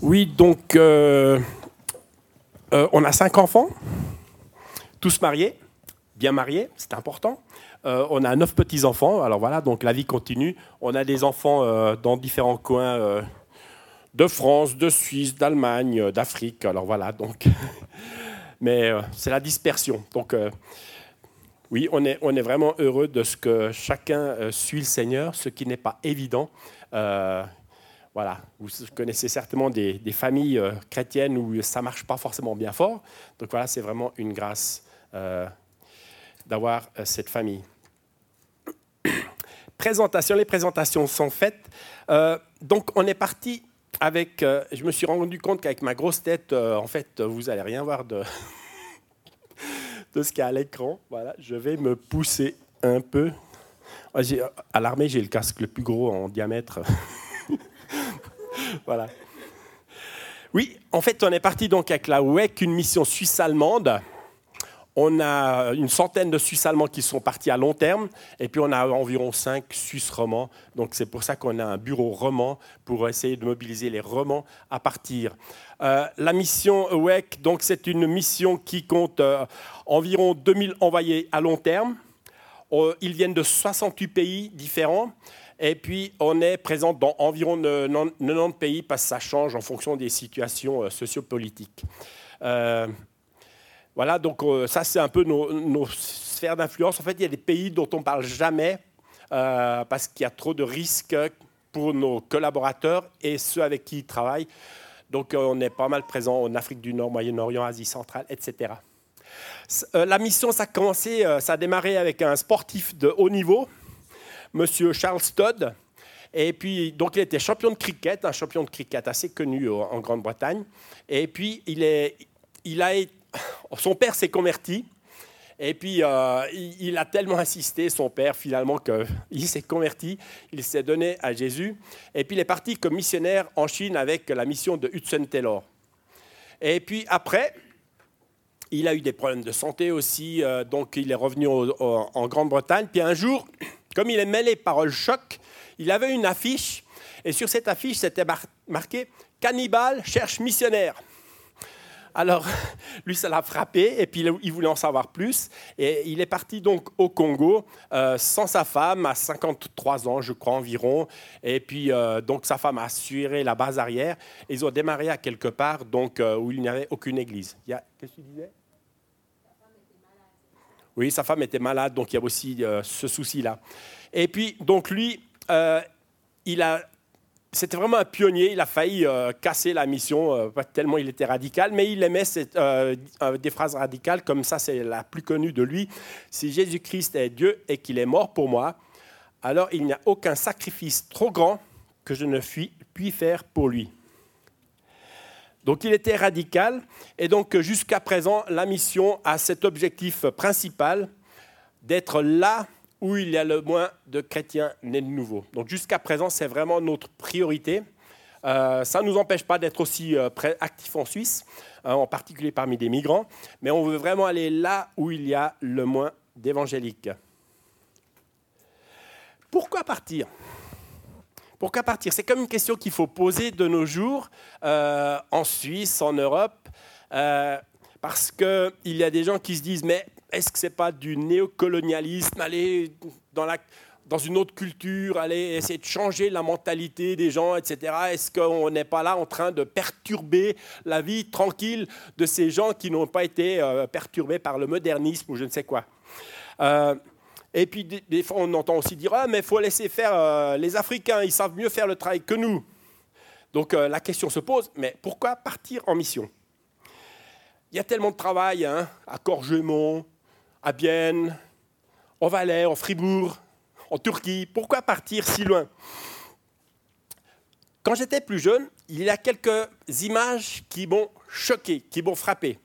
Oui, donc euh, euh, on a cinq enfants, tous mariés, bien mariés, c'est important. Euh, on a neuf petits-enfants, alors voilà, donc la vie continue. On a des enfants dans différents coins de France, de Suisse, d'Allemagne, d'Afrique, alors voilà, donc. Mais c'est la dispersion. Donc oui, on est, on est vraiment heureux de ce que chacun suit le Seigneur, ce qui n'est pas évident. Voilà, vous connaissez certainement des, familles euh, chrétiennes où ça marche pas forcément bien fort. Donc voilà, c'est vraiment une grâce euh, d'avoir euh, cette famille. Présentation, les présentations sont faites. donc on est parti avec, je me suis rendu compte qu'avec ma grosse tête, en fait, vous n'allez rien voir de, de ce qu'il y a à l'écran. Voilà, je vais me pousser un peu. À l'armée, j'ai le casque le plus gros en diamètre. voilà. Oui, en fait, on est parti donc avec la WEC, une mission suisse-allemande. On a une centaine de Suisses allemands qui sont partis à long terme, et puis on a environ cinq Suisses romans. Donc c'est pour ça qu'on a un bureau roman pour essayer de mobiliser les romans à partir. Euh, la mission WEC, donc c'est une mission qui compte euh, environ 2000 envoyés à long terme. Euh, ils viennent de 68 pays différents. Et puis, on est présent dans environ 90 pays parce que ça change en fonction des situations euh, sociopolitiques. Euh, voilà, donc euh, ça, c'est un peu nos, sphères d'influence. En fait, il y a des pays dont on ne parle jamais parce qu'il y a trop de risques pour nos collaborateurs et ceux avec qui ils travaillent. Donc, on est pas mal présent en Afrique du Nord, Moyen-Orient, Asie centrale, etc. La mission, ça a commencé, ça a démarré avec un sportif de haut niveau Monsieur Charles Todd. Et puis, donc, il était champion de cricket, un champion de cricket assez connu en Grande-Bretagne. Et puis, il est, il a, son père s'est converti. Et puis, euh, il, a tellement insisté, son père, finalement, qu'il s'est converti, il s'est donné à Jésus. Et puis, il est parti comme missionnaire en Chine avec la mission de Hudson Taylor. Et puis, après, il a eu des problèmes de santé aussi, euh, donc il est revenu en Grande-Bretagne. Puis un jour, comme il aimait les paroles choc, il avait une affiche, et sur cette affiche, c'était marqué Cannibale cherche missionnaire. Alors, lui, ça l'a frappé, et puis il voulait en savoir plus. Et il est parti donc au Congo euh, sans sa femme, à 53 ans, je crois environ. Et puis, euh, donc, sa femme a assuré la base arrière. ils ont démarré à quelque part donc, euh, où il n'y avait aucune église. Qu'est-ce que tu disais? Oui, sa femme était malade, donc il y a aussi euh, ce souci-là. Et puis, donc lui, euh, il a, c'était vraiment un pionnier. Il a failli euh, casser la mission tellement il était radical, mais il aimait des phrases radicales comme ça. C'est la plus connue de lui. Si Jésus-Christ est Dieu et qu'il est mort pour moi, alors il n'y a aucun sacrifice trop grand que je ne puis faire pour lui. Donc il était radical et donc jusqu'à présent la mission a cet objectif principal d'être là où il y a le moins de chrétiens nés de nouveau. Donc jusqu'à présent c'est vraiment notre priorité. Euh, ça ne nous empêche pas d'être aussi euh, actifs en Suisse, hein, en particulier parmi des migrants, mais on veut vraiment aller là où il y a le moins d'évangéliques. Pourquoi partir? Pourquoi partir C'est comme une question qu'il faut poser de nos jours euh, en Suisse, en Europe, euh, parce qu'il y a des gens qui se disent, mais est-ce que ce n'est pas du néocolonialisme, aller dans, une autre culture, aller essayer de changer la mentalité des gens, etc. Est-ce qu'on n'est pas là en train de perturber la vie tranquille de ces gens qui n'ont pas été euh, perturbés par le modernisme ou je ne sais quoi? Et puis des, fois, on entend aussi dire ah, mais il faut laisser faire euh, les Africains, ils savent mieux faire le travail que nous. Donc euh, la question se pose mais pourquoi partir en mission? Il y a tellement de travail hein, à Corgemont, à Bienne, en Valais, en Fribourg, en Turquie. Pourquoi partir si loin? Quand j'étais plus jeune, il y a quelques images qui m'ont choqué, qui m'ont frappé.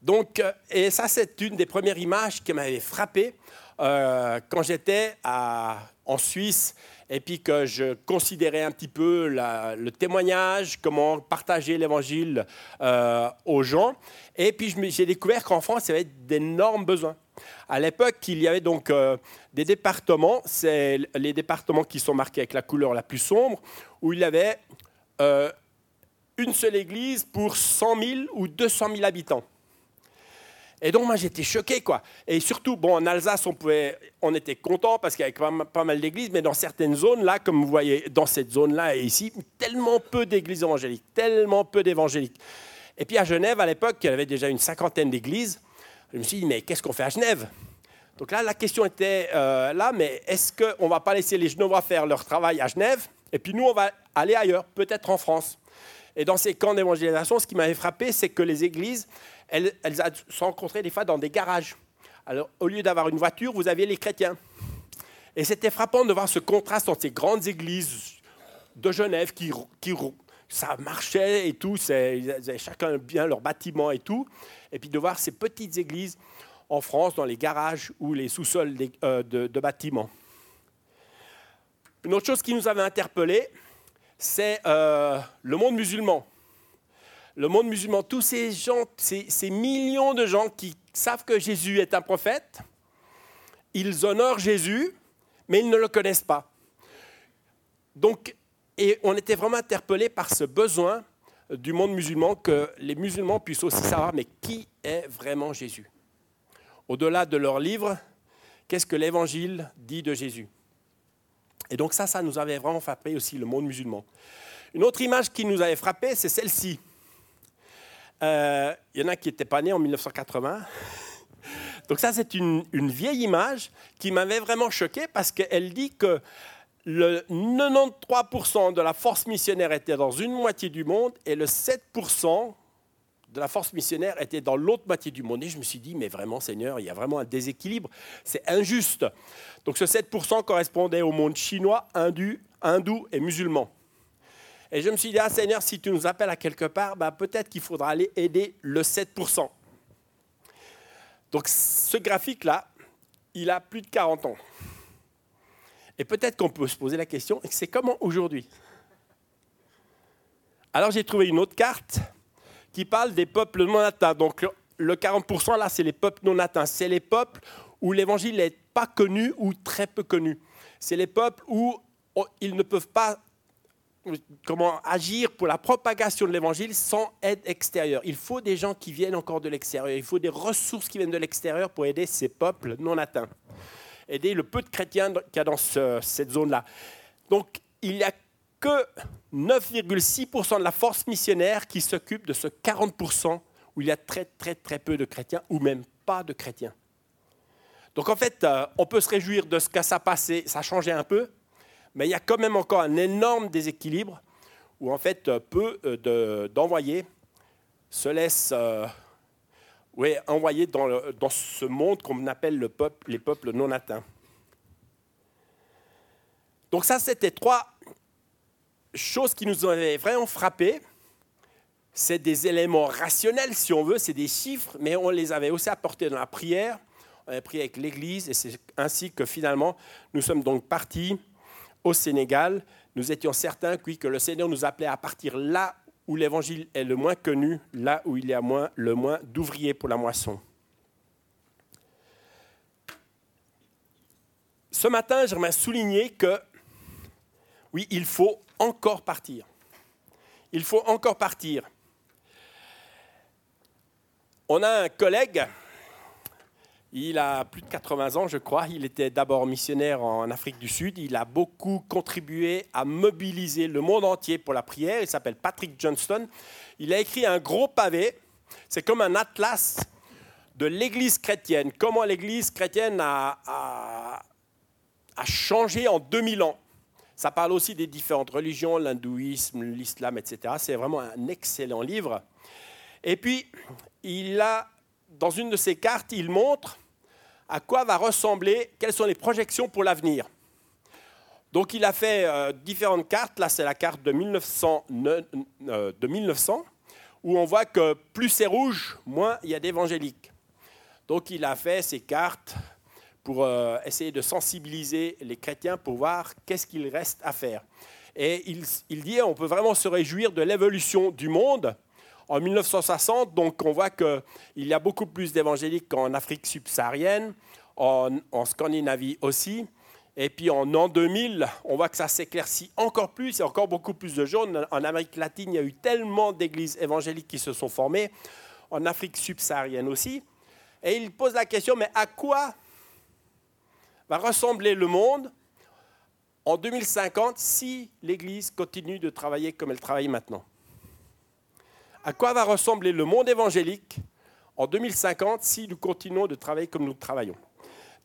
Donc, euh, et ça, c'est une des premières images qui m'avait frappé. Euh, quand j'étais en Suisse et puis que je considérais un petit peu le témoignage, comment partager l'évangile euh, aux gens. Et puis j'ai découvert qu'en France, il y avait d'énormes besoins. À l'époque, il y avait donc euh, des départements, c'est les départements qui sont marqués avec la couleur la plus sombre, où il y avait une seule église pour 100 000 ou 200 000 habitants. Et donc, moi, j'étais choqué, quoi. Et surtout, bon, en Alsace, on, pouvait, on était content parce qu'il y avait pas mal d'églises, mais dans certaines zones, là, comme vous voyez, dans cette zone-là et ici, tellement peu d'églises évangéliques, tellement peu d'évangéliques. Et puis à Genève, à l'époque, il y avait déjà une cinquantaine d'églises. Je me suis dit, mais qu'est-ce qu'on fait à Genève? Donc là, la question était euh, là, mais est-ce qu'on ne va pas laisser les Genevois faire leur travail à Genève Et puis nous, on va aller ailleurs, peut-être en France? Et dans ces camps d'évangélisation, ce qui m'avait frappé, c'est que les églises, elles, se rencontraient des fois dans des garages. Alors, au lieu d'avoir une voiture, vous aviez les chrétiens. Et c'était frappant de voir ce contraste entre ces grandes églises de Genève qui, qui ça marchait et tout, ils chacun bien leur bâtiment et tout, et puis de voir ces petites églises en France, dans les garages ou les sous-sols euh, de, bâtiments. Une autre chose qui nous avait interpellés, c'est euh, le monde musulman le monde musulman, tous ces gens, ces, millions de gens qui savent que Jésus est un prophète, ils honorent Jésus, mais ils ne le connaissent pas. Donc, et on était vraiment interpellés par ce besoin du monde musulman que les musulmans puissent aussi savoir, mais qui est vraiment Jésus? Au-delà de leur livre, qu'est-ce que l'Évangile dit de Jésus? Et donc ça, ça nous avait vraiment frappé aussi, le monde musulman. Une autre image qui nous avait frappé, c'est celle-ci. Euh, il y en a qui n'étaient pas nés en 1980. Donc ça, c'est une, vieille image qui m'avait vraiment choqué parce qu'elle dit que le 93% de la force missionnaire était dans une moitié du monde et le 7% de la force missionnaire était dans l'autre moitié du monde. Et je me suis dit, mais vraiment, Seigneur, il y a vraiment un déséquilibre. C'est injuste. Donc ce 7% correspondait au monde chinois, hindou et musulman. Et je me suis dit, ah Seigneur, si tu nous appelles à quelque part, bah, peut-être qu'il faudra aller aider le 7%. Donc ce graphique-là, il a plus de 40 ans. Et peut-être qu'on peut se poser la question, c'est comment aujourd'hui? Alors j'ai trouvé une autre carte qui parle des peuples non atteints. Donc le 40% là, c'est les peuples non atteints. C'est les peuples où l'évangile n'est pas connu ou très peu connu. C'est les peuples où ils ne peuvent pas comment agir pour la propagation de l'évangile sans aide extérieure. Il faut des gens qui viennent encore de l'extérieur. Il faut des ressources qui viennent de l'extérieur pour aider ces peuples non atteints. Aider le peu de chrétiens qu'il y a dans cette zone-là. Donc, il n'y a que 9,6% de la force missionnaire qui s'occupe de ce 40% où il y a très, très, très peu de chrétiens ou même pas de chrétiens. Donc, en fait, euh, on peut se réjouir de ce que ça passé, ça a changé un peu, mais il y a quand même encore un énorme déséquilibre où en fait euh, peu euh, d'envoyés se laissent euh, envoyer dans, dans, ce monde qu'on appelle les peuples non atteints. Donc ça, c'était trois choses qui nous avaient vraiment frappé. C'est des éléments rationnels, si on veut, c'est des chiffres, mais on les avait aussi apportés dans la prière. On avait prié avec l'Église, et c'est ainsi que finalement, nous sommes donc partis au Sénégal, nous étions certains que le Seigneur nous appelait à partir là où l'évangile est le moins connu, là où il y a le moins d'ouvriers pour la moisson. Ce matin, j'aimerais souligner que, oui, il faut encore partir. Il faut encore partir. On a un collègue il a plus de 80 ans, je crois. Il était d'abord missionnaire en Afrique du Sud. Il a beaucoup contribué à mobiliser le monde entier pour la prière. Il s'appelle Patrick Johnston. Il a écrit un gros pavé. C'est comme un atlas de l'Église chrétienne. Comment l'Église chrétienne a, a changé en 2000 ans. Ça parle aussi des différentes religions, l'hindouisme, l'islam, etc. C'est vraiment un excellent livre. Et puis, il a, dans une de ses cartes, il montre à quoi va ressembler, quelles sont les projections pour l'avenir. Donc il a fait euh, différentes cartes. Là, c'est la carte de 1900, euh, de 1900, où on voit que plus c'est rouge, moins il y a d'évangéliques. Donc il a fait ces cartes pour euh, essayer de sensibiliser les chrétiens pour voir qu'est-ce qu'il reste à faire. Et il dit on peut vraiment se réjouir de l'évolution du monde en 1960, donc, on voit qu'il y a beaucoup plus d'évangéliques qu'en Afrique subsaharienne, en, Scandinavie aussi. Et puis en an 2000, on voit que ça s'éclaircit encore plus, il y a encore beaucoup plus de jeunes. En Amérique latine, il y a eu tellement d'églises évangéliques qui se sont formées, en Afrique subsaharienne aussi. Et il pose la question, mais à quoi va ressembler le monde en 2050 si l'Église continue de travailler comme elle travaille maintenant? À quoi va ressembler le monde évangélique en 2050 si nous continuons de travailler comme nous travaillons?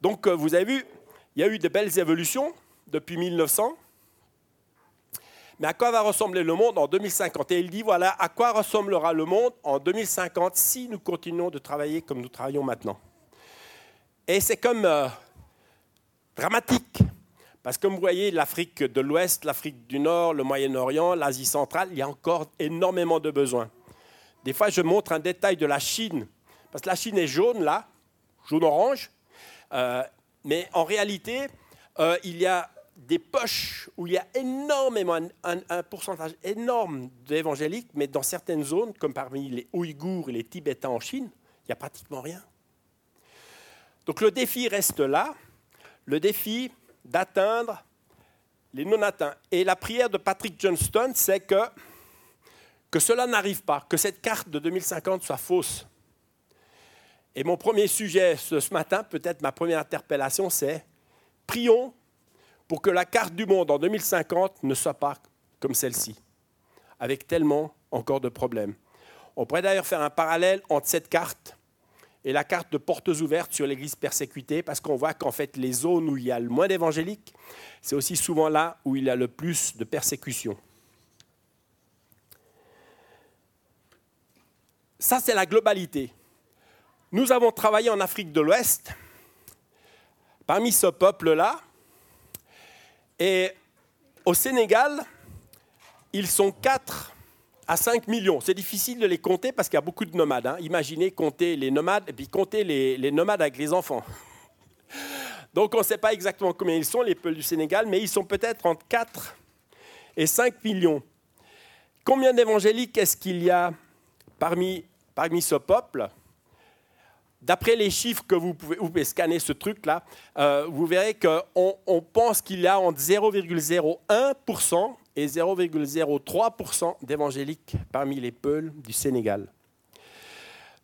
Donc euh, vous avez vu, il y a eu de belles évolutions depuis 1900. Mais à quoi va ressembler le monde en 2050 Et il dit, voilà, à quoi ressemblera le monde en 2050 si nous continuons de travailler comme nous travaillons maintenant? Et c'est comme euh, dramatique. Parce que comme vous voyez, l'Afrique de l'Ouest, l'Afrique du Nord, le Moyen-Orient, l'Asie centrale, il y a encore énormément de besoins. Des fois, je montre un détail de la Chine, parce que la Chine est jaune là, jaune-orange, euh, mais en réalité, euh, il y a des poches où il y a énormément, un, pourcentage énorme d'évangéliques, mais dans certaines zones, comme parmi les Ouïghours et les Tibétains en Chine, il n'y a pratiquement rien. Donc le défi reste là, le défi d'atteindre les non-atteints. Et la prière de Patrick Johnston, c'est que, que cela n'arrive pas, que cette carte de 2050 soit fausse. Et mon premier sujet ce, matin, peut-être ma première interpellation, c'est prions pour que la carte du monde en 2050 ne soit pas comme celle-ci, avec tellement encore de problèmes. On pourrait d'ailleurs faire un parallèle entre cette carte et la carte de portes ouvertes sur l'Église persécutée, parce qu'on voit qu'en fait, les zones où il y a le moins d'évangéliques, c'est aussi souvent là où il y a le plus de persécutions. Ça, c'est la globalité. Nous avons travaillé en Afrique de l'Ouest. Parmi ce peuple-là, et au Sénégal, ils sont 4 à 5 millions. C'est difficile de les compter parce qu'il y a beaucoup de nomades. Hein. Imaginez compter les nomades et puis compter les, nomades avec les enfants. Donc on ne sait pas exactement combien ils sont, les peuples du Sénégal, mais ils sont peut-être entre 4 et 5 millions. Combien d'évangéliques est-ce qu'il y a parmi, ce peuple D'après les chiffres que vous pouvez, vous scanner ce truc-là, euh, vous verrez qu'on on pense qu'il y a entre 0,01% et 0,03% d'évangéliques parmi les Peuls du Sénégal.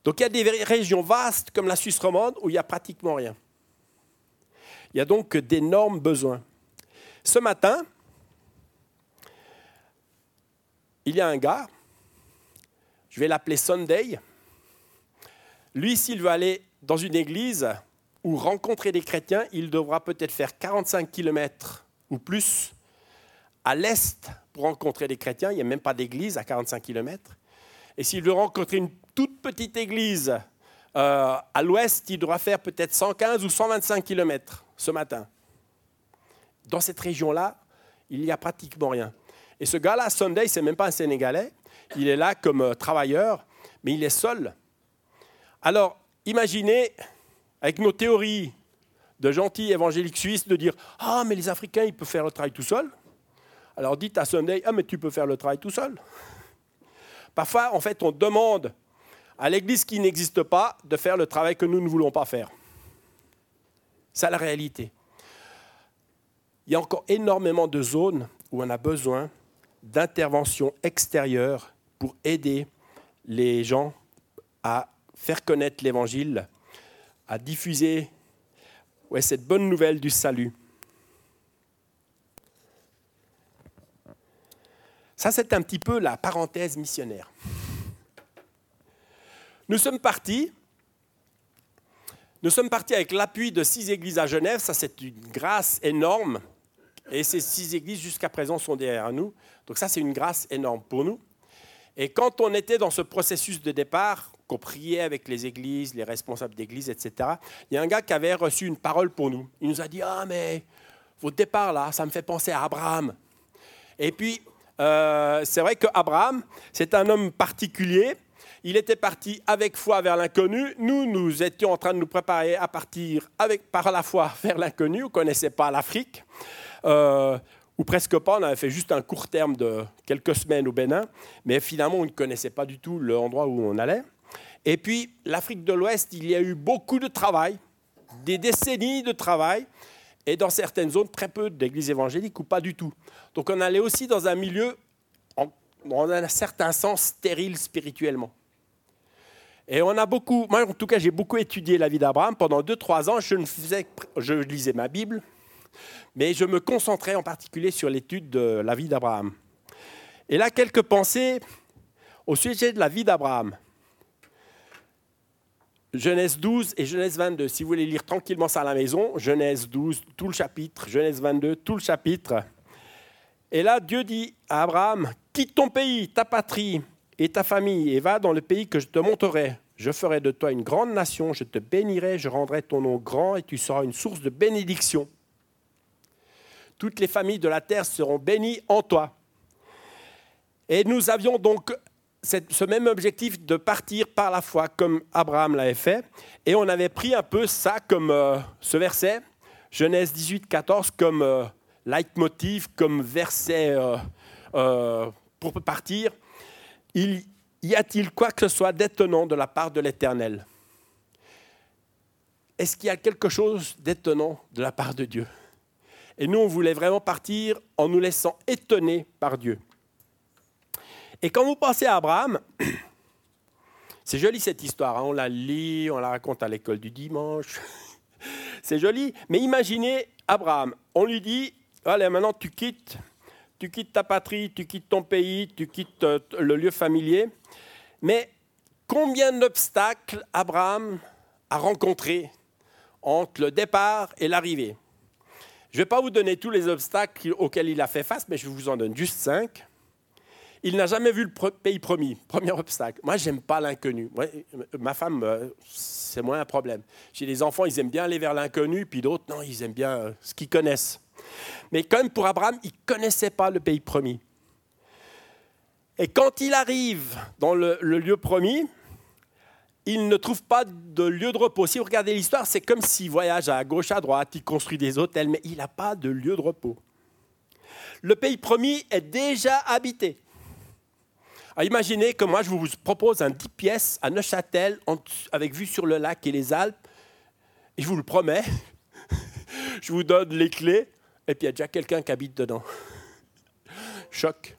Donc il y a des régions vastes comme la Suisse romande où il n'y a pratiquement rien. Il y a donc d'énormes besoins. Ce matin, il y a un gars, je vais l'appeler Sunday, lui, s'il veut aller dans une église ou rencontrer des chrétiens, il devra peut-être faire 45 km ou plus à l'est pour rencontrer des chrétiens. Il n'y a même pas d'église à 45 km. Et s'il veut rencontrer une toute petite église euh, à l'ouest, il devra faire peut-être 115 ou 125 km ce matin. Dans cette région-là, il n'y a pratiquement rien. Et ce gars-là, Sunday, c'est même pas un Sénégalais. Il est là comme euh, travailleur, mais il est seul. Alors, imaginez, avec nos théories de gentils évangéliques suisses, de dire Ah, mais les Africains, ils peuvent faire le travail tout seuls. Alors dites à Sunday Ah, mais tu peux faire le travail tout seul. Parfois, en fait, on demande à l'Église qui n'existe pas de faire le travail que nous ne voulons pas faire. C'est la réalité. Il y a encore énormément de zones où on a besoin d'interventions extérieures pour aider les gens à faire connaître l'Évangile, à diffuser ouais, cette bonne nouvelle du salut. Ça, c'est un petit peu la parenthèse missionnaire. Nous sommes partis. Nous sommes partis avec l'appui de six églises à Genève. Ça, c'est une grâce énorme. Et ces six églises, jusqu'à présent, sont derrière nous. Donc ça, c'est une grâce énorme pour nous. Et quand on était dans ce processus de départ, qu'on priait avec les églises, les responsables d'église, etc., il y a un gars qui avait reçu une parole pour nous. Il nous a dit Ah, mais votre départ là, ça me fait penser à Abraham. Et puis, euh, c'est vrai qu'Abraham, c'est un homme particulier. Il était parti avec foi vers l'inconnu. Nous, nous étions en train de nous préparer à partir avec, par la foi vers l'inconnu. On ne connaissait pas l'Afrique. Euh, ou presque pas. On avait fait juste un court terme de quelques semaines au Bénin, mais finalement, on ne connaissait pas du tout l'endroit où on allait. Et puis, l'Afrique de l'Ouest, il y a eu beaucoup de travail, des décennies de travail, et dans certaines zones, très peu d'églises évangéliques ou pas du tout. Donc on allait aussi dans un milieu, en, dans un certain sens, stérile spirituellement. Et on a beaucoup, moi en tout cas, j'ai beaucoup étudié la vie d'Abraham. Pendant 2-3 ans, je, ne faisais, je lisais ma Bible, mais je me concentrais en particulier sur l'étude de la vie d'Abraham. Et là, quelques pensées au sujet de la vie d'Abraham. Genèse 12 et Genèse 22. Si vous voulez lire tranquillement ça à la maison, Genèse 12, tout le chapitre, Genèse 22, tout le chapitre. Et là, Dieu dit à Abraham, quitte ton pays, ta patrie et ta famille, et va dans le pays que je te montrerai. Je ferai de toi une grande nation, je te bénirai, je rendrai ton nom grand, et tu seras une source de bénédiction. Toutes les familles de la terre seront bénies en toi. Et nous avions donc ce même objectif de partir par la foi comme Abraham l'avait fait. Et on avait pris un peu ça comme euh, ce verset, Genèse 18, 14, comme euh, leitmotiv, comme verset euh, pour partir. Y a-t-il quoi que ce soit d'étonnant de la part de l'Éternel? Est-ce qu'il y a quelque chose d'étonnant de la part de Dieu? Et nous, on voulait vraiment partir en nous laissant étonner par Dieu. Et quand vous pensez à Abraham, c'est joli cette histoire, hein. on la lit, on la raconte à l'école du dimanche, c'est joli, mais imaginez Abraham, on lui dit, allez maintenant tu quittes, tu quittes ta patrie, tu quittes ton pays, tu quittes euh, le lieu familier, mais combien d'obstacles Abraham a rencontrés entre le départ et l'arrivée? Je ne vais pas vous donner tous les obstacles auxquels il a fait face, mais je vous en donne juste cinq. Il n'a jamais vu le pays promis, premier obstacle. Moi, j'aime pas l'inconnu. Ma femme, euh, c'est moins un problème. J'ai des enfants, ils aiment bien aller vers l'inconnu, puis d'autres, non, ils aiment bien euh, ce qu'ils connaissent. Mais quand même, pour Abraham, il ne connaissait pas le pays promis. Et quand il arrive dans le, le lieu promis, il ne trouve pas de lieu de repos. Si vous regardez l'histoire, c'est comme s'il voyage à gauche, à droite, il construit des hôtels, mais il n'a pas de lieu de repos. Le pays promis est déjà habité. Imaginez que moi, je vous propose un 10 pièces à Neuchâtel avec vue sur le lac et les Alpes. Et je vous le promets, je vous donne les clés et puis il y a déjà quelqu'un qui habite dedans. Choc.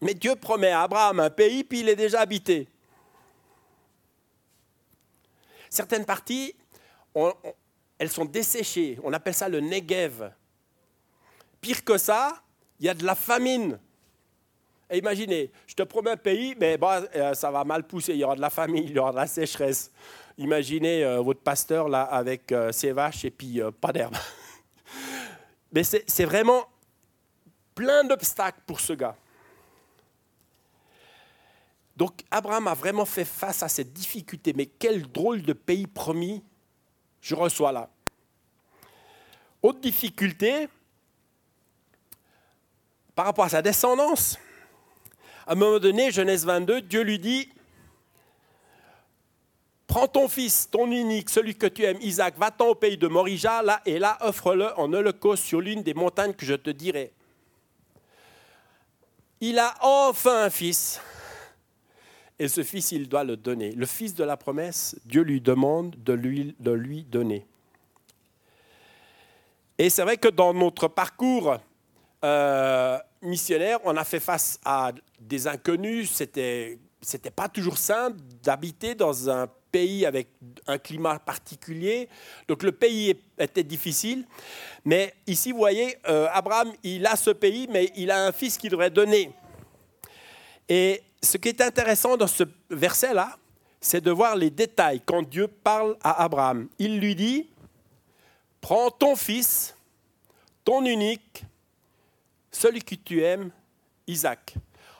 Mais Dieu promet à Abraham un pays, puis il est déjà habité. Certaines parties, elles sont desséchées. On appelle ça le Negev. Pire que ça, il y a de la famine imaginez, je te promets un pays, mais euh, ça va mal pousser. Il y aura de la famille, il y aura de la sécheresse. Imaginez euh, votre pasteur là avec euh, ses vaches et puis pas d'herbe. mais c'est vraiment plein d'obstacles pour ce gars. Donc Abraham a vraiment fait face à cette difficulté. Mais quel drôle de pays promis je reçois là. Autre difficulté, par rapport à sa descendance. À un moment donné, Genèse 22, Dieu lui dit, prends ton fils, ton unique, celui que tu aimes, Isaac, va-t'en au pays de Morija, là, et là, offre-le en holocauste sur l'une des montagnes que je te dirai. Il a enfin un fils, et ce fils, il doit le donner. Le fils de la promesse, Dieu lui demande de lui, de lui donner. Et c'est vrai que dans notre parcours, euh, missionnaire, on a fait face à des inconnus. C'était c'était pas toujours simple d'habiter dans un pays avec un climat particulier. Donc le pays était difficile. Mais ici, vous voyez, euh, Abraham, il a ce pays, mais il a un fils qu'il devrait donner. Et ce qui est intéressant dans ce verset-là, c'est de voir les détails. Quand Dieu parle à Abraham, il lui dit, prends ton fils, ton unique, celui que tu aimes, Isaac.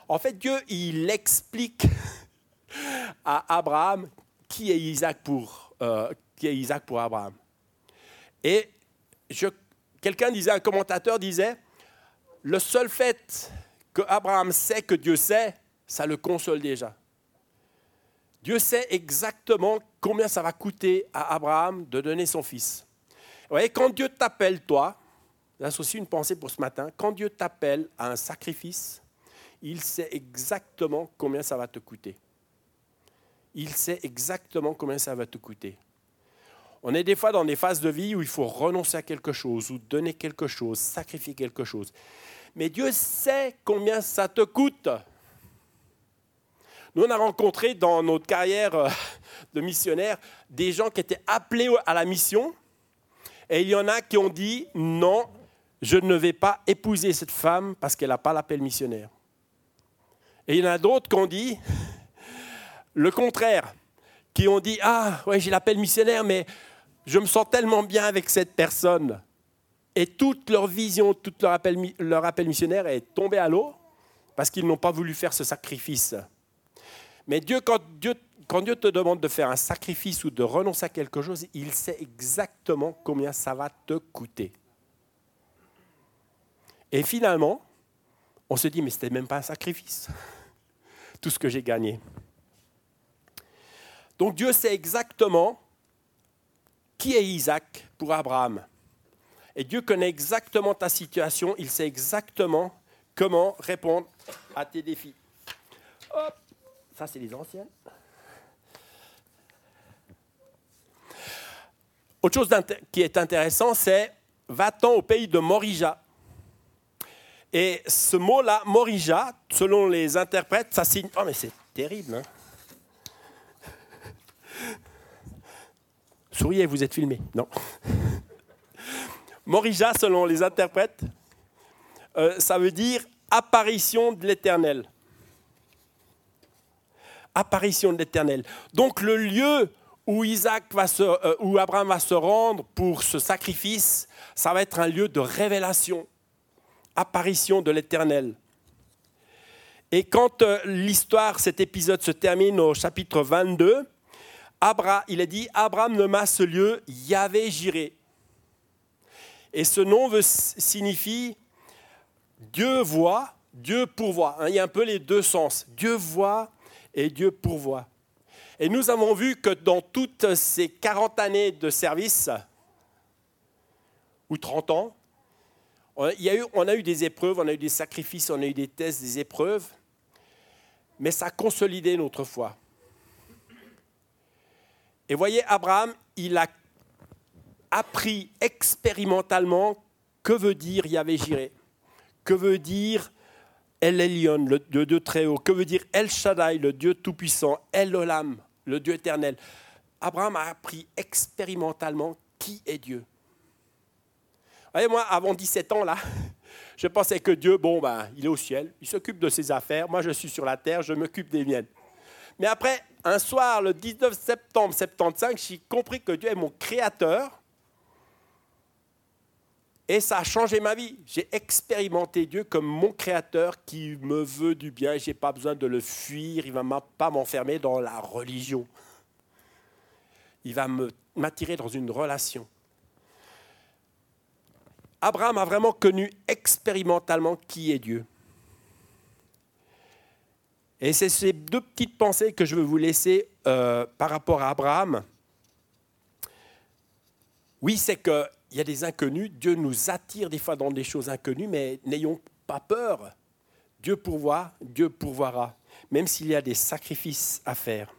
En fait, Dieu, il explique à Abraham qui est Isaac pour, euh, qui est Isaac pour Abraham. Et quelqu'un disait, un commentateur disait, le seul fait que Abraham sait que Dieu sait, ça le console déjà. Dieu sait exactement combien ça va coûter à Abraham de donner son fils. Vous voyez, quand Dieu t'appelle, toi, J'associe une pensée pour ce matin. Quand Dieu t'appelle à un sacrifice, il sait exactement combien ça va te coûter. Il sait exactement combien ça va te coûter. On est des fois dans des phases de vie où il faut renoncer à quelque chose, ou donner quelque chose, sacrifier quelque chose. Mais Dieu sait combien ça te coûte. Nous, on a rencontré dans notre carrière euh, de missionnaire des gens qui étaient appelés à la mission, et il y en a qui ont dit, non, je ne vais pas épouser cette femme parce qu'elle n'a pas l'appel missionnaire. Et il y en a d'autres qui ont dit le contraire, qui ont dit, ah, ouais, j'ai l'appel missionnaire, mais je me sens tellement bien avec cette personne. Et toute leur vision, tout leur appel, leur appel missionnaire est tombé à l'eau parce qu'ils n'ont pas voulu faire ce sacrifice. Mais Dieu quand, Dieu, te demande de faire un sacrifice ou de renoncer à quelque chose, il sait exactement combien ça va te coûter. Et finalement, on se dit, mais ce n'était même pas un sacrifice, tout ce que j'ai gagné. Donc Dieu sait exactement qui est Isaac pour Abraham. Et Dieu connaît exactement ta situation, il sait exactement comment répondre à tes défis. Ça c'est les anciennes. Autre chose qui est intéressant, c'est va-t'en au pays de Morija? Et ce mot-là, Morija, selon les interprètes, ça signe. Oh, mais c'est terrible, hein Souriez, vous êtes filmé. Non. Morija, selon les interprètes, euh, ça veut dire apparition de l'éternel. Apparition de l'éternel. Donc le lieu où, Isaac va se, euh, où Abraham va se rendre pour ce sacrifice, ça va être un lieu de révélation apparition de l'Éternel. Et quand euh, l'histoire, cet épisode se termine au chapitre 22, Abra, il est dit Abraham nomma ce lieu Yahvé Jiré. Et ce nom veut, signifie Dieu voit, Dieu pourvoit. Hein, il y a un peu les deux sens. Dieu voit et Dieu pourvoit. Et nous avons vu que dans toutes ces 40 années de service, ou 30 ans, on, a eu des épreuves, on a eu des sacrifices, on a eu des tests, des épreuves, mais ça a consolidé notre foi. Et voyez, Abraham, il a appris expérimentalement que veut dire Yahvé Jiré, que veut dire El Elyon, le Dieu très haut, que veut dire El Shaddai, le Dieu tout-puissant, El Olam, le Dieu éternel. Abraham a appris expérimentalement qui est Dieu moi, avant 17 ans, là, je pensais que Dieu, bon, ben, il est au ciel, il s'occupe de ses affaires, moi je suis sur la terre, je m'occupe des miennes. Mais après, un soir, le 19 septembre 75, j'ai compris que Dieu est mon créateur. Et ça a changé ma vie. J'ai expérimenté Dieu comme mon créateur qui me veut du bien. Je n'ai pas besoin de le fuir. Il ne va pas m'enfermer dans la religion. Il va m'attirer dans une relation. Abraham a vraiment connu expérimentalement qui est Dieu. Et c'est ces deux petites pensées que je veux vous laisser euh, par rapport à Abraham. Oui, c'est qu'il y a des inconnus. Dieu nous attire des fois dans des choses inconnues, mais n'ayons pas peur. Dieu pourvoit, Dieu pourvoira, même s'il y a des sacrifices à faire.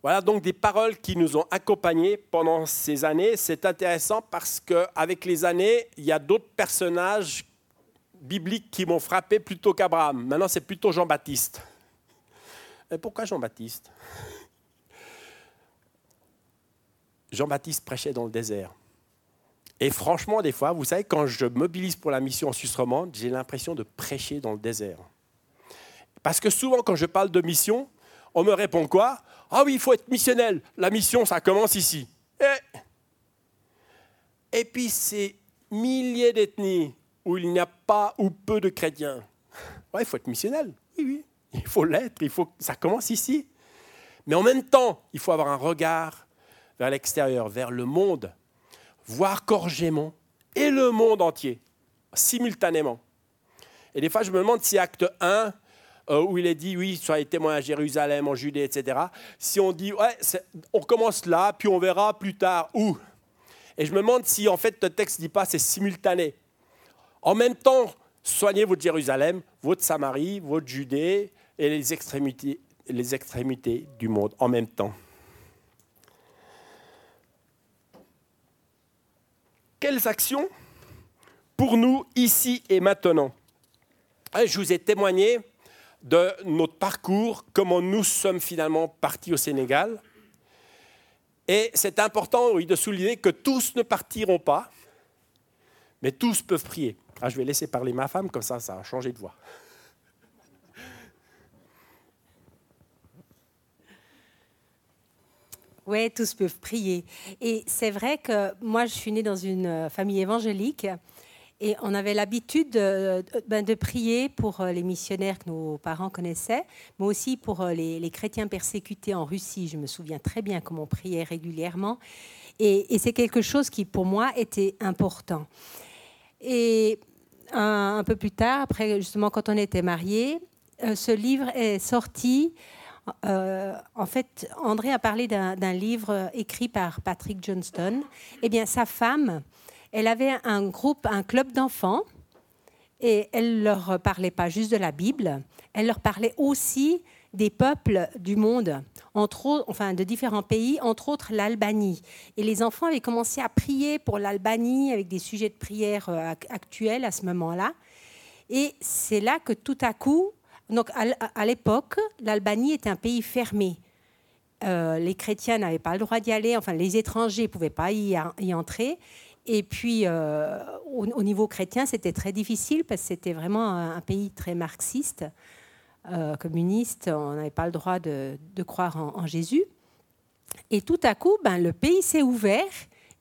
Voilà donc des paroles qui nous ont accompagnés pendant ces années. C'est intéressant parce qu'avec les années, il y a d'autres personnages bibliques qui m'ont frappé plutôt qu'Abraham. Maintenant, c'est plutôt Jean-Baptiste. Pourquoi Jean-Baptiste? Jean-Baptiste prêchait dans le désert. Et franchement, des fois, vous savez, quand je mobilise pour la mission en Suisse romande, j'ai l'impression de prêcher dans le désert. Parce que souvent, quand je parle de mission, on me répond quoi Ah oui, il faut être missionnel. La mission, ça commence ici. Et, puis, c'est milliers d'ethnies où il n'y a pas ou peu de chrétiens. Ouais, il faut être missionnel. Oui, oui, il faut l'être. Il faut, ça commence ici. Mais en même temps, il faut avoir un regard vers l'extérieur, vers le monde, voir Corgémont et le monde entier, simultanément. Et des fois, je me demande si acte 1, euh, où il est dit, oui, soyez témoins à Jérusalem, en Judée, etc. Si on dit, ouais, on commence là, puis on verra plus tard où. Et je me demande si en fait le texte ne dit pas c'est simultané. En même temps, soignez votre Jérusalem, votre Samarie, votre Judée et les les extrémités du monde en même temps. Quelles actions pour nous ici et maintenant Je vous ai témoigné de notre parcours, comment nous sommes finalement partis au Sénégal. Et c'est important, de souligner que tous ne partiront pas, mais tous peuvent prier. Ah, je vais laisser parler ma femme, comme ça, ça a changé de voix. Oui, tous peuvent prier. Et c'est vrai que moi, je suis née dans une euh, famille évangélique et on avait l'habitude de, ben, prier pour euh, les missionnaires que nos parents connaissaient, mais aussi pour euh, les, chrétiens persécutés en Russie. Je me souviens très bien comment on priait régulièrement. Et, c'est quelque chose qui, pour moi, était important. Et un, peu plus tard, après, justement, quand on était mariés, ce livre est sorti euh, en fait, André a parlé d'un livre écrit par Patrick Johnston. Eh bien, sa femme, elle avait un groupe, un club d'enfants, et elle leur parlait pas juste de la Bible, elle leur parlait aussi des peuples du monde, entre enfin de différents pays, entre autres l'Albanie. Et les enfants avaient commencé à prier pour l'Albanie avec des sujets de prière euh, actuels à ce moment-là. Et c'est là que tout à coup, donc à l'époque, l'Albanie était un pays fermé. Euh, les chrétiens n'avaient pas le droit d'y aller, enfin les étrangers ne pouvaient pas y, entrer. Et puis euh, au, niveau chrétien, c'était très difficile parce que c'était vraiment un, pays très marxiste, euh, communiste. On n'avait pas le droit de, croire en, Jésus. Et tout à coup, ben, le pays s'est ouvert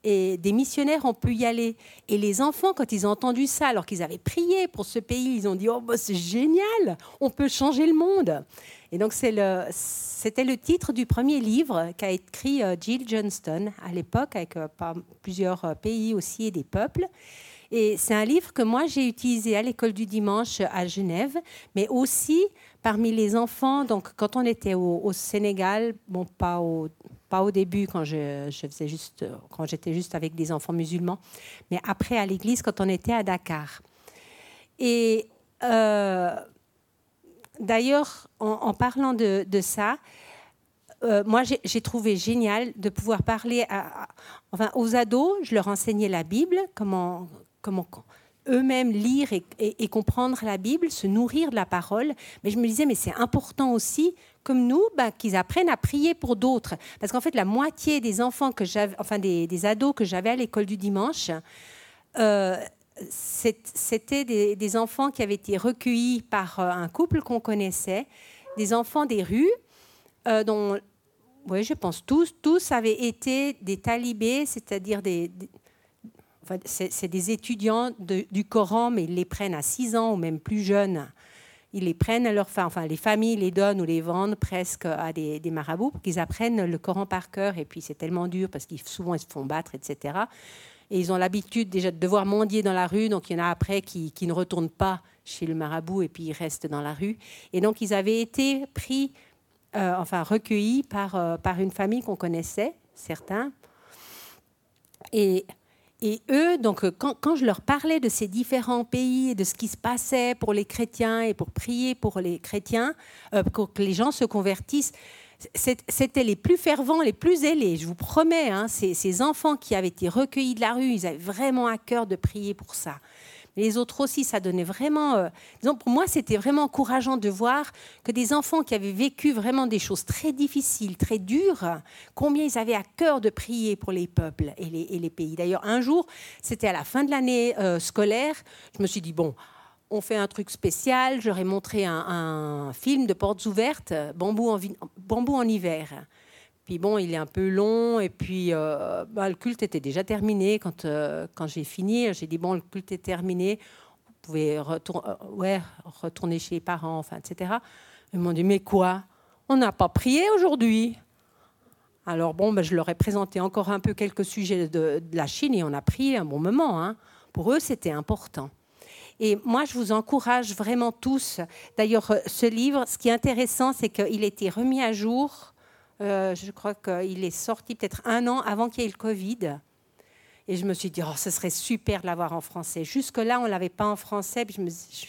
et des missionnaires ont pu y aller. Et les enfants, quand ils ont entendu ça, alors qu'ils avaient prié pour ce pays, ils ont dit Oh, bah, c'est génial, on peut changer le monde. Et donc, c'était le, titre du premier livre qu'a écrit euh, Jill Johnston à l'époque, avec euh, plusieurs euh, pays aussi et des peuples. Et c'est un livre que moi j'ai utilisé à l'école du dimanche à Genève, mais aussi parmi les enfants. Donc, quand on était au Sénégal, bon, pas au pas au début quand je, faisais juste, quand j'étais juste avec des enfants musulmans, mais après à l'église quand on était à Dakar. Et euh, d'ailleurs, en, parlant de, ça, euh, moi j'ai trouvé génial de pouvoir parler à, enfin, aux ados. Je leur enseignais la Bible, comment, comment eux-mêmes lire et, comprendre la Bible, se nourrir de la parole. Mais je me disais, mais c'est important aussi, comme nous, bah, qu'ils apprennent à prier pour d'autres. Parce qu'en fait, la moitié des enfants que j'avais, enfin des, ados que j'avais à l'école du dimanche, euh, c'était des, enfants qui avaient été recueillis par euh, un couple qu'on connaissait, des enfants des rues, euh, dont, oui, je pense tous, tous avaient été des talibés, c'est-à-dire des c'est des étudiants du Coran, mais ils les prennent à 6 ans ou même plus jeunes. Ils les prennent enfin les familles les donnent ou les vendent presque à des, marabouts pour qu'ils apprennent le Coran par cœur. Et puis c'est tellement dur parce qu'ils souvent ils se font battre, etc. Et ils ont l'habitude déjà de devoir mendier dans la rue, donc il y en a après qui, ne retournent pas chez le marabout et puis ils restent dans la rue. Et donc ils avaient été pris, euh, enfin recueillis par, euh, par une famille qu'on connaissait, certains. Et et eux, donc, euh, quand, je leur parlais de ces différents pays et de ce qui se passait pour les chrétiens et pour prier pour les chrétiens, euh, pour que les gens se convertissent, c'était les plus fervents, les plus ailés, je vous promets. Hein, ces, ces, enfants qui avaient été recueillis de la rue, ils avaient vraiment à cœur de prier pour ça les autres aussi, ça donnait vraiment... Euh, pour moi, c'était vraiment encourageant de voir que des enfants qui avaient vécu vraiment des choses très difficiles, très dures, combien ils avaient à cœur de prier pour les peuples et les, pays. D'ailleurs, un jour, c'était à la fin de l'année euh, scolaire, je me suis dit, bon, on fait un truc spécial, j'aurais montré un, un, film de portes ouvertes, bambou en, bambou en hiver. Puis bon, il est un peu long, et puis euh, bah, le culte était déjà terminé. Quand, euh, quand j'ai fini, j'ai dit, bon, le culte est terminé, vous pouvez retourner, euh, ouais, retourner chez les parents, enfin, etc. Ils m'ont dit, mais quoi? On n'a pas prié aujourd'hui alors bon, ben, je leur ai présenté encore un peu quelques sujets de, la Chine et on a prié un bon moment. Hein. Pour eux, c'était important. Et moi, je vous encourage vraiment tous. D'ailleurs, ce livre, ce qui est intéressant, c'est qu'il a été remis à jour euh, je crois qu'il est sorti peut-être un an avant qu'il y ait le Covid. Et je me suis dit, oh, ce serait super de l'avoir en français. Jusque-là, on ne l'avait pas en français.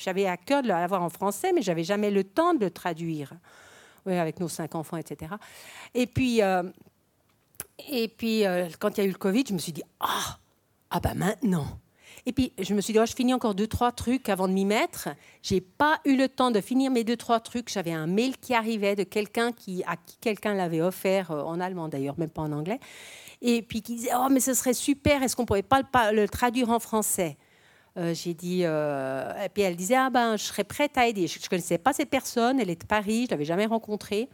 J'avais à cœur de l'avoir en français, mais j'avais jamais le temps de le traduire. Avec nos cinq enfants, etc. Et puis, euh, et puis quand il y a eu le Covid, je me suis dit, ah, ah ben maintenant. Et puis, je me suis dit, oh, je finis encore deux, trois trucs avant de m'y mettre. J'ai pas eu le temps de finir mes deux, trois trucs. J'avais un mail qui arrivait de quelqu'un qui, à qui quelqu'un l'avait offert, en allemand d'ailleurs, même pas en anglais. Et puis qui disait, oh, mais ce serait super, est-ce qu'on pourrait pas le, traduire en français? Euh, j'ai dit, euh, et puis elle disait, ah ben, je serais prête à aider. Je ne connaissais pas cette personne, elle est de Paris, je ne l'avais jamais rencontrée.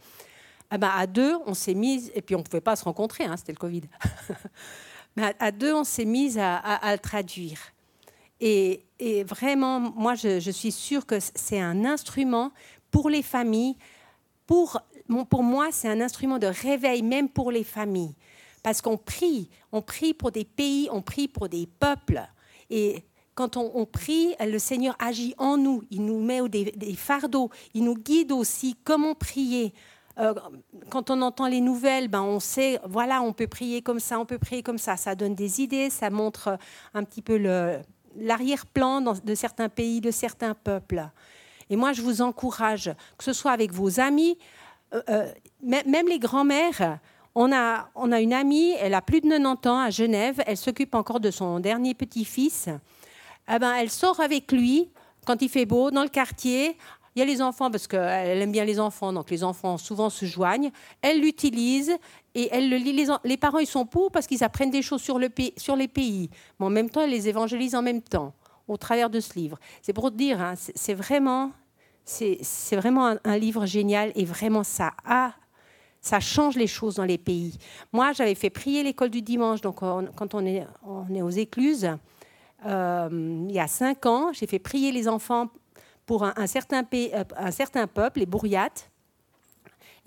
Ah ben, à deux, on s'est mis, et puis on ne pouvait pas se rencontrer, hein, c'était le Covid. Mais à, deux, on s'est mis à, le traduire. Et, vraiment, moi, je, suis sûre que c'est un instrument pour les familles. Pour, moi, c'est un instrument de réveil, même pour les familles. Parce qu'on prie, on prie pour des pays, on prie pour des peuples. Et quand on, prie, le Seigneur agit en nous. Il nous met des, fardeaux. Il nous guide aussi comment prier. Euh, quand on entend les nouvelles, ben on sait, voilà, on peut prier comme ça, on peut prier comme ça. Ça donne des idées, ça montre un petit peu l'arrière-plan de certains pays, de certains peuples. Et moi, je vous encourage, que ce soit avec vos amis, euh, euh, même les grands-mères. On a, on a une amie, elle a plus de 90 ans à Genève, elle s'occupe encore de son dernier petit-fils eh ben, elle sort avec lui quand il fait beau dans le quartier. Il y a les enfants parce qu'elle aime bien les enfants, donc les enfants souvent se joignent. Elle l'utilise et elle le lit. Les, parents, ils sont pour parce qu'ils apprennent des choses sur, le sur les pays? Mais en même temps, elle les évangélise en même temps au travers de ce livre. C'est pour dire, hein, c'est vraiment, c'est vraiment un, livre génial et vraiment ça a, ça change les choses dans les pays. Moi, j'avais fait prier l'école du dimanche, donc quand on est, on est aux écluses. Euh, il y a cinq ans, j'ai fait prier les enfants pour un, certain, pays, euh, un certain peuple, les Bourriates.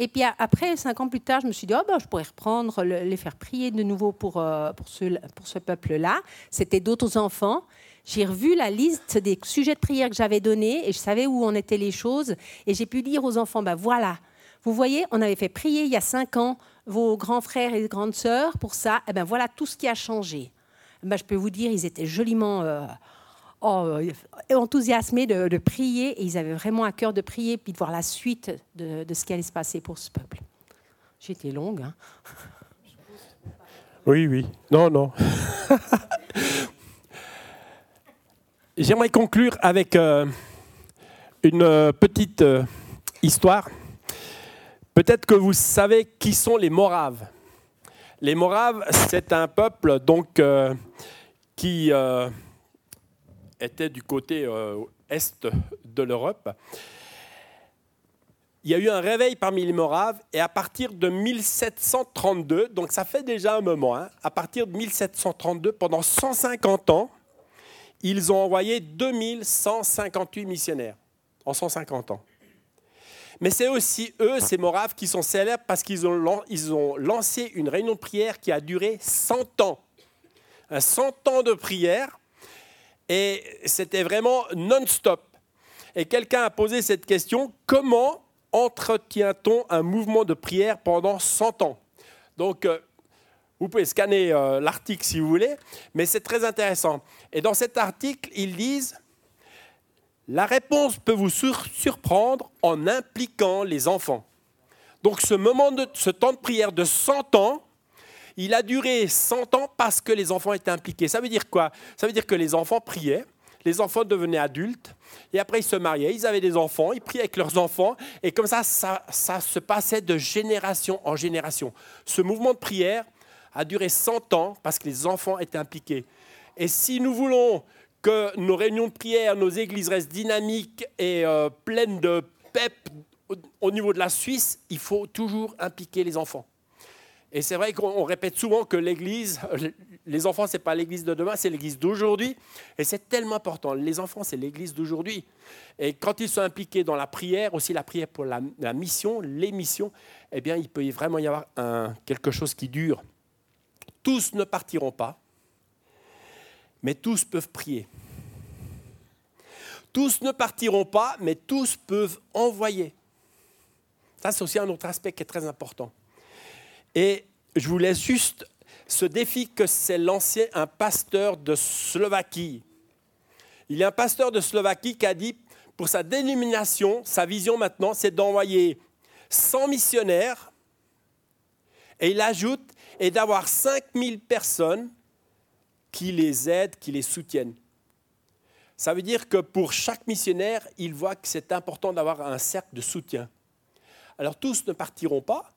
Et puis après, cinq ans plus tard, je me suis dit, oh ben, je pourrais reprendre, les faire prier de nouveau pour, euh, pour ce, pour ce peuple-là. C'était d'autres enfants. J'ai revu la liste des sujets de prière que j'avais donnés et je savais où en étaient les choses. Et j'ai pu dire aux enfants, ben voilà, vous voyez, on avait fait prier il y a cinq ans vos grands frères et grandes sœurs pour ça. Et ben voilà tout ce qui a changé. Ben, je peux vous dire, ils étaient joliment euh, oh, euh, enthousiasmés de, prier et ils avaient vraiment à cœur de prier puis de voir la suite de, ce qui allait se passer pour ce peuple. J'étais longue. Hein. Oui, oui. Non, non. J'aimerais conclure avec euh, une petite histoire. Peut-être que vous savez qui sont les Moraves. Les Moraves, c'est un peuple donc euh, qui euh, était du côté euh, est de l'Europe. Il y a eu un réveil parmi les Moraves et à partir de 1732, donc ça fait déjà un moment, hein, à partir de 1732, pendant 150 ans, ils ont envoyé 2158 missionnaires en 150 ans. Mais c'est aussi eux, ces Moraves, qui sont célèbres parce qu'ils ont, ils ont lancé une réunion de prière qui a duré 100 ans. 100 ans de prière. Et c'était vraiment non-stop. Et quelqu'un a posé cette question, comment entretient-on un mouvement de prière pendant 100 ans? Donc, euh, vous pouvez scanner euh, l'article si vous voulez, mais c'est très intéressant. Et dans cet article, ils disent, la réponse peut vous surprendre en impliquant les enfants. Donc ce moment de ce temps de prière de 100 ans, il a duré 100 ans parce que les enfants étaient impliqués. Ça veut dire quoi? Ça veut dire que les enfants priaient, les enfants devenaient adultes, et après ils se mariaient, ils avaient des enfants, ils priaient avec leurs enfants, et comme ça, ça, se passait de génération en génération. Ce mouvement de prière a duré 100 ans parce que les enfants étaient impliqués. Et si nous voulons que nos réunions de prière, nos églises restent dynamiques et euh, pleines de pep au, niveau de la Suisse, il faut toujours impliquer les enfants. Et c'est vrai qu'on répète souvent que l'église, les enfants, ce n'est pas l'église de demain, c'est l'église d'aujourd'hui. Et c'est tellement important. Les enfants, c'est l'église d'aujourd'hui. Et quand ils sont impliqués dans la prière, aussi la prière pour la, mission, les missions, eh bien, il peut vraiment y avoir quelque chose qui dure. Tous ne partiront pas, mais tous peuvent prier. Tous ne partiront pas, mais tous peuvent envoyer. Ça, c'est aussi un autre aspect qui est très important. Et je vous laisse juste ce défi que s'est lancé un pasteur de Slovaquie. Il y a un pasteur de Slovaquie qui a dit, pour sa dénomination, sa vision maintenant, c'est d'envoyer 100 missionnaires, et il ajoute, et d'avoir 5000 personnes qui les aident, qui les soutiennent. Ça veut dire que pour chaque missionnaire, il voit que c'est important d'avoir un cercle de soutien. Alors tous ne partiront pas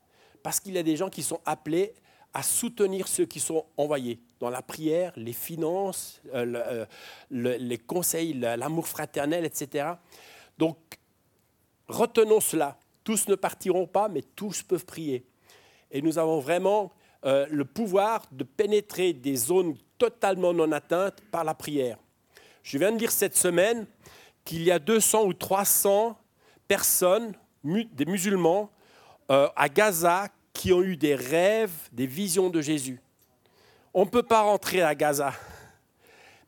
parce qu'il y a des gens qui sont appelés à soutenir ceux qui sont envoyés dans la prière, les finances, euh, les conseils, l'amour fraternel, etc. Donc, retenons cela. Tous ne partiront pas, mais tous peuvent prier. Et nous avons vraiment euh, le pouvoir de pénétrer des zones totalement non atteintes par la prière. Je viens de lire cette semaine qu'il y a 200 ou 300 personnes, des musulmans, euh, à Gaza qui ont eu des rêves, des visions de Jésus. On ne peut pas rentrer à Gaza,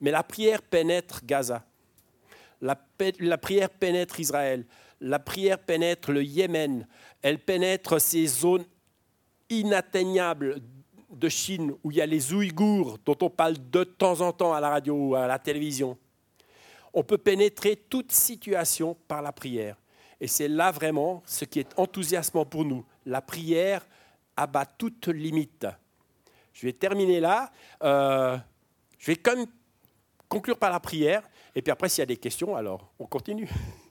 mais la prière pénètre Gaza. La, la, prière pénètre Israël. La prière pénètre le Yémen. Elle pénètre ces zones inatteignables de Chine où il y a les Ouïghours dont on parle de temps en temps à la radio ou à la télévision. On peut pénétrer toute situation par la prière. Et c'est là vraiment ce qui est enthousiasmant pour nous. La prière abat toute limite. Je vais terminer là. Euh, je vais quand même conclure par la prière. Et puis après, s'il y a des questions, alors on continue.